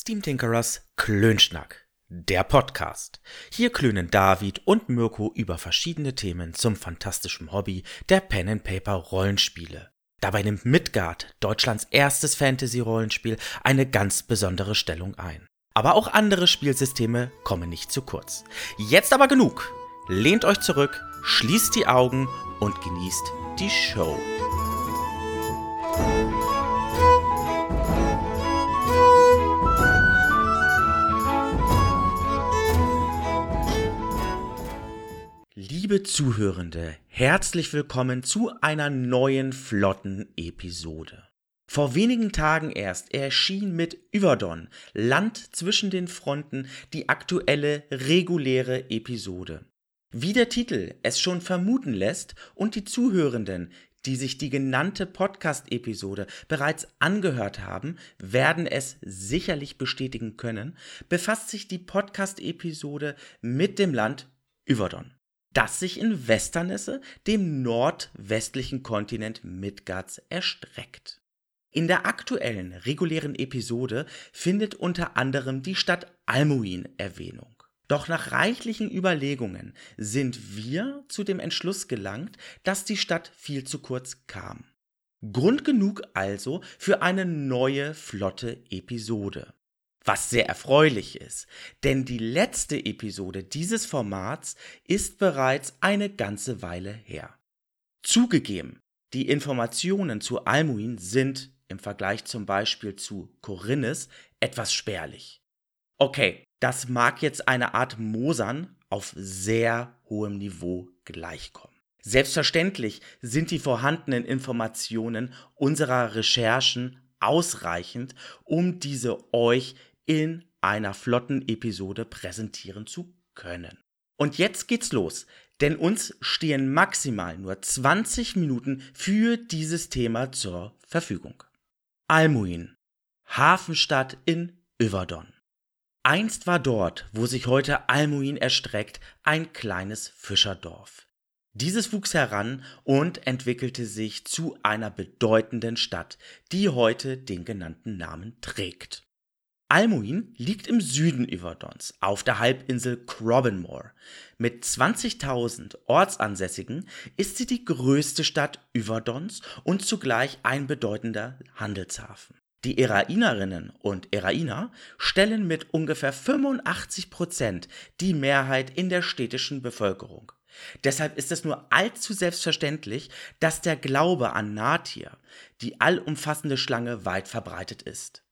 Steam Tinkerers Klönschnack, der Podcast. Hier klönen David und Mirko über verschiedene Themen zum fantastischen Hobby der Pen and Paper Rollenspiele. Dabei nimmt Midgard, Deutschlands erstes Fantasy-Rollenspiel, eine ganz besondere Stellung ein. Aber auch andere Spielsysteme kommen nicht zu kurz. Jetzt aber genug. Lehnt euch zurück, schließt die Augen und genießt die Show. Liebe Zuhörende, herzlich willkommen zu einer neuen flotten Episode. Vor wenigen Tagen erst erschien mit Yverdon, Land zwischen den Fronten, die aktuelle reguläre Episode. Wie der Titel es schon vermuten lässt und die Zuhörenden, die sich die genannte Podcast-Episode bereits angehört haben, werden es sicherlich bestätigen können, befasst sich die Podcast-Episode mit dem Land Yverdon das sich in Westernesse, dem nordwestlichen Kontinent Midgards, erstreckt. In der aktuellen regulären Episode findet unter anderem die Stadt Almuin Erwähnung. Doch nach reichlichen Überlegungen sind wir zu dem Entschluss gelangt, dass die Stadt viel zu kurz kam. Grund genug also für eine neue flotte Episode. Was sehr erfreulich ist, denn die letzte Episode dieses Formats ist bereits eine ganze Weile her. Zugegeben, die Informationen zu Almuin sind im Vergleich zum Beispiel zu Korinnes etwas spärlich. Okay, das mag jetzt eine Art Mosern auf sehr hohem Niveau gleichkommen. Selbstverständlich sind die vorhandenen Informationen unserer Recherchen ausreichend, um diese euch in einer flotten Episode präsentieren zu können. Und jetzt geht's los, denn uns stehen maximal nur 20 Minuten für dieses Thema zur Verfügung. Almuin, Hafenstadt in Yverdon. Einst war dort, wo sich heute Almuin erstreckt, ein kleines Fischerdorf. Dieses wuchs heran und entwickelte sich zu einer bedeutenden Stadt, die heute den genannten Namen trägt. Almuin liegt im Süden Yverdons auf der Halbinsel Crobbenmore. Mit 20.000 Ortsansässigen ist sie die größte Stadt Yverdons und zugleich ein bedeutender Handelshafen. Die Erainerinnen und Erainer stellen mit ungefähr 85 Prozent die Mehrheit in der städtischen Bevölkerung. Deshalb ist es nur allzu selbstverständlich, dass der Glaube an Natir, die allumfassende Schlange, weit verbreitet ist.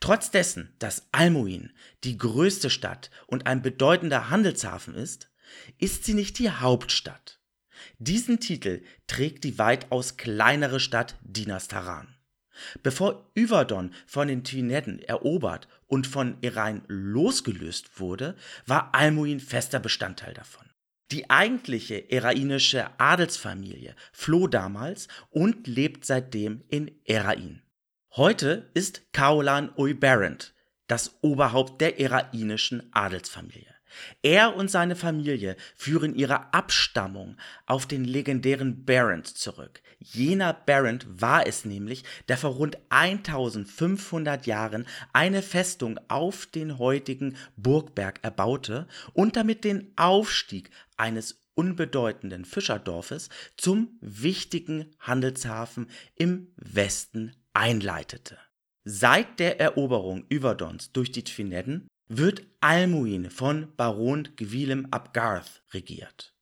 Trotz dessen, dass Almuin die größte Stadt und ein bedeutender Handelshafen ist, ist sie nicht die Hauptstadt. Diesen Titel trägt die weitaus kleinere Stadt Dinastaran. Bevor Yverdon von den Twinedden erobert und von Irein losgelöst wurde, war Almuin fester Bestandteil davon. Die eigentliche erainische Adelsfamilie floh damals und lebt seitdem in Erain. Heute ist Kaulan Uyberent das Oberhaupt der erainischen Adelsfamilie. Er und seine Familie führen ihre Abstammung auf den legendären Barent zurück. Jener Barent war es nämlich, der vor rund 1500 Jahren eine Festung auf den heutigen Burgberg erbaute und damit den Aufstieg eines unbedeutenden Fischerdorfes zum wichtigen Handelshafen im Westen einleitete. Seit der Eroberung Yverdons durch die Twinedden wird Almuin von Baron Gwilym ab Garth regiert.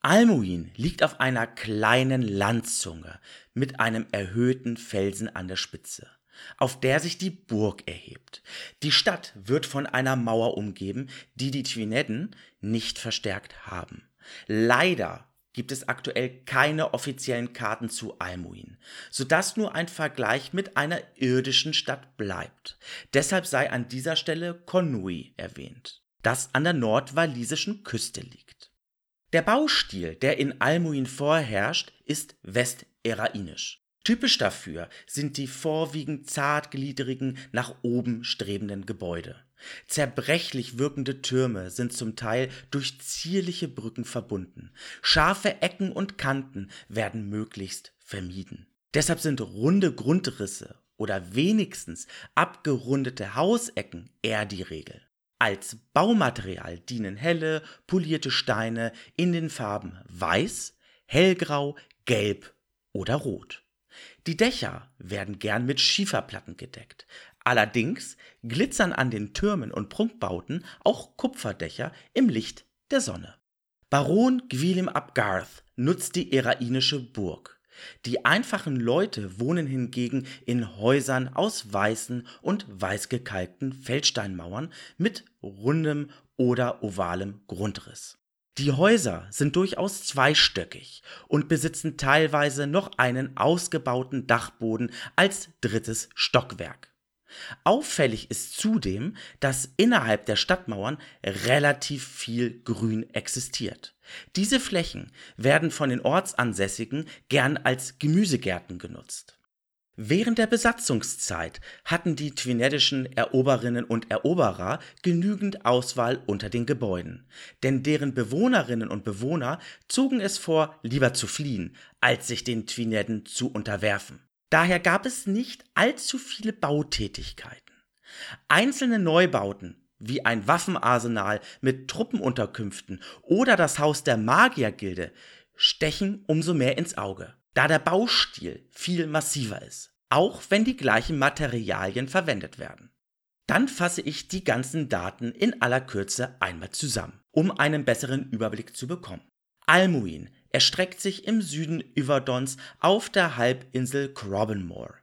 Almuin liegt auf einer kleinen Landzunge mit einem erhöhten Felsen an der Spitze, auf der sich die Burg erhebt. Die Stadt wird von einer Mauer umgeben, die die Twinedden nicht verstärkt haben. Leider gibt es aktuell keine offiziellen Karten zu Almuin, sodass nur ein Vergleich mit einer irdischen Stadt bleibt. Deshalb sei an dieser Stelle Konui erwähnt, das an der nordwalisischen Küste liegt. Der Baustil, der in Almuin vorherrscht, ist westerainisch. Typisch dafür sind die vorwiegend zartgliedrigen, nach oben strebenden Gebäude. Zerbrechlich wirkende Türme sind zum Teil durch zierliche Brücken verbunden. Scharfe Ecken und Kanten werden möglichst vermieden. Deshalb sind runde Grundrisse oder wenigstens abgerundete Hausecken eher die Regel. Als Baumaterial dienen helle, polierte Steine in den Farben weiß, hellgrau, gelb oder rot. Die Dächer werden gern mit Schieferplatten gedeckt. Allerdings glitzern an den Türmen und Prunkbauten auch Kupferdächer im Licht der Sonne. Baron Gwilym ap Garth nutzt die erainische Burg. Die einfachen Leute wohnen hingegen in Häusern aus weißen und weißgekalkten Feldsteinmauern mit rundem oder ovalem Grundriss. Die Häuser sind durchaus zweistöckig und besitzen teilweise noch einen ausgebauten Dachboden als drittes Stockwerk. Auffällig ist zudem, dass innerhalb der Stadtmauern relativ viel Grün existiert. Diese Flächen werden von den Ortsansässigen gern als Gemüsegärten genutzt. Während der Besatzungszeit hatten die twineddischen Eroberinnen und Eroberer genügend Auswahl unter den Gebäuden, denn deren Bewohnerinnen und Bewohner zogen es vor, lieber zu fliehen, als sich den Twinedden zu unterwerfen. Daher gab es nicht allzu viele Bautätigkeiten. Einzelne Neubauten, wie ein Waffenarsenal mit Truppenunterkünften oder das Haus der Magiergilde, stechen umso mehr ins Auge, da der Baustil viel massiver ist, auch wenn die gleichen Materialien verwendet werden. Dann fasse ich die ganzen Daten in aller Kürze einmal zusammen, um einen besseren Überblick zu bekommen. Almuin erstreckt sich im Süden Yverdons auf der Halbinsel Crobbenmore.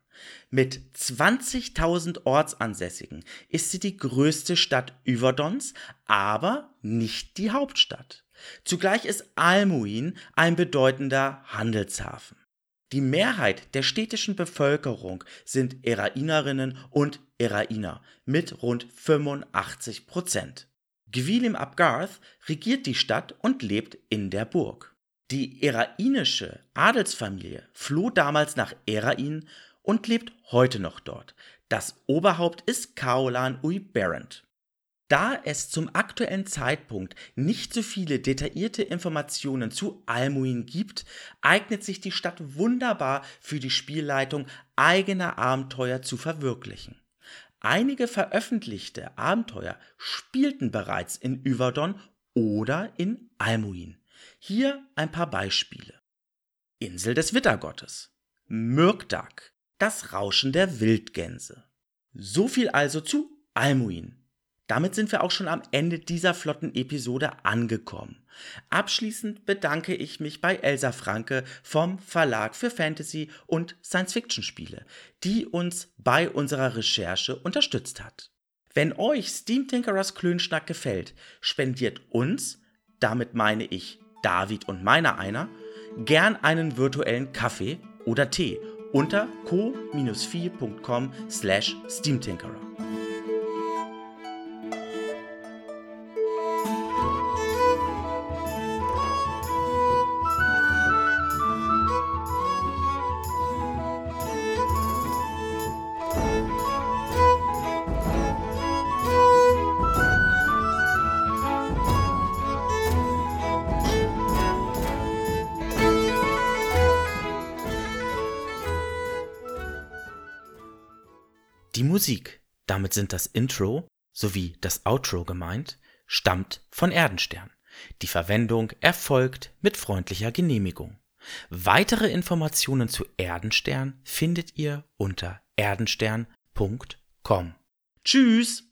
Mit 20.000 Ortsansässigen ist sie die größte Stadt Yverdons, aber nicht die Hauptstadt. Zugleich ist Almuin ein bedeutender Handelshafen. Die Mehrheit der städtischen Bevölkerung sind Erainerinnen und Erainer mit rund 85 Prozent. Gwilym ap Garth regiert die Stadt und lebt in der Burg. Die erainische Adelsfamilie floh damals nach Erain und lebt heute noch dort. Das Oberhaupt ist Kaolan Ui Barent. Da es zum aktuellen Zeitpunkt nicht so viele detaillierte Informationen zu Almuin gibt, eignet sich die Stadt wunderbar für die Spielleitung eigener Abenteuer zu verwirklichen. Einige veröffentlichte Abenteuer spielten bereits in Yverdon oder in Almuin. Hier ein paar Beispiele. Insel des Wittergottes. Myrkdag. Das Rauschen der Wildgänse. So viel also zu Almuin. Damit sind wir auch schon am Ende dieser flotten Episode angekommen. Abschließend bedanke ich mich bei Elsa Franke vom Verlag für Fantasy und Science-Fiction-Spiele, die uns bei unserer Recherche unterstützt hat. Wenn euch Steam Tinkerers Klönschnack gefällt, spendiert uns, damit meine ich David und meiner einer, gern einen virtuellen Kaffee oder Tee unter co-fi.com slash steamtinkerer. Die Musik, damit sind das Intro sowie das Outro gemeint, stammt von Erdenstern. Die Verwendung erfolgt mit freundlicher Genehmigung. Weitere Informationen zu Erdenstern findet ihr unter erdenstern.com. Tschüss!